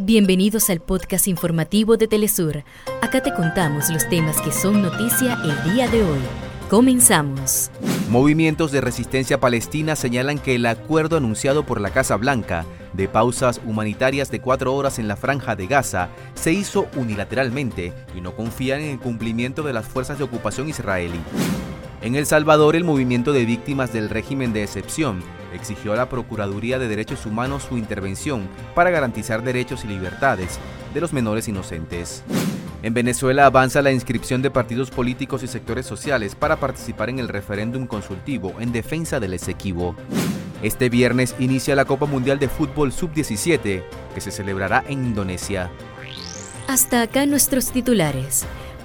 Bienvenidos al podcast informativo de Telesur. Acá te contamos los temas que son noticia el día de hoy. Comenzamos. Movimientos de resistencia palestina señalan que el acuerdo anunciado por la Casa Blanca de pausas humanitarias de cuatro horas en la franja de Gaza se hizo unilateralmente y no confían en el cumplimiento de las fuerzas de ocupación israelí. En El Salvador, el movimiento de víctimas del régimen de excepción exigió a la Procuraduría de Derechos Humanos su intervención para garantizar derechos y libertades de los menores inocentes. En Venezuela avanza la inscripción de partidos políticos y sectores sociales para participar en el referéndum consultivo en defensa del Esequibo. Este viernes inicia la Copa Mundial de Fútbol Sub-17, que se celebrará en Indonesia. Hasta acá nuestros titulares.